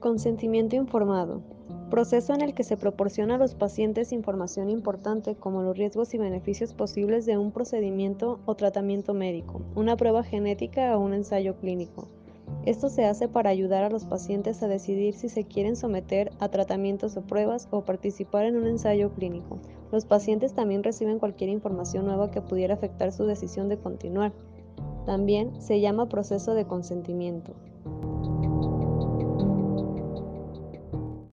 Consentimiento informado. Proceso en el que se proporciona a los pacientes información importante como los riesgos y beneficios posibles de un procedimiento o tratamiento médico, una prueba genética o un ensayo clínico. Esto se hace para ayudar a los pacientes a decidir si se quieren someter a tratamientos o pruebas o participar en un ensayo clínico. Los pacientes también reciben cualquier información nueva que pudiera afectar su decisión de continuar. También se llama proceso de consentimiento.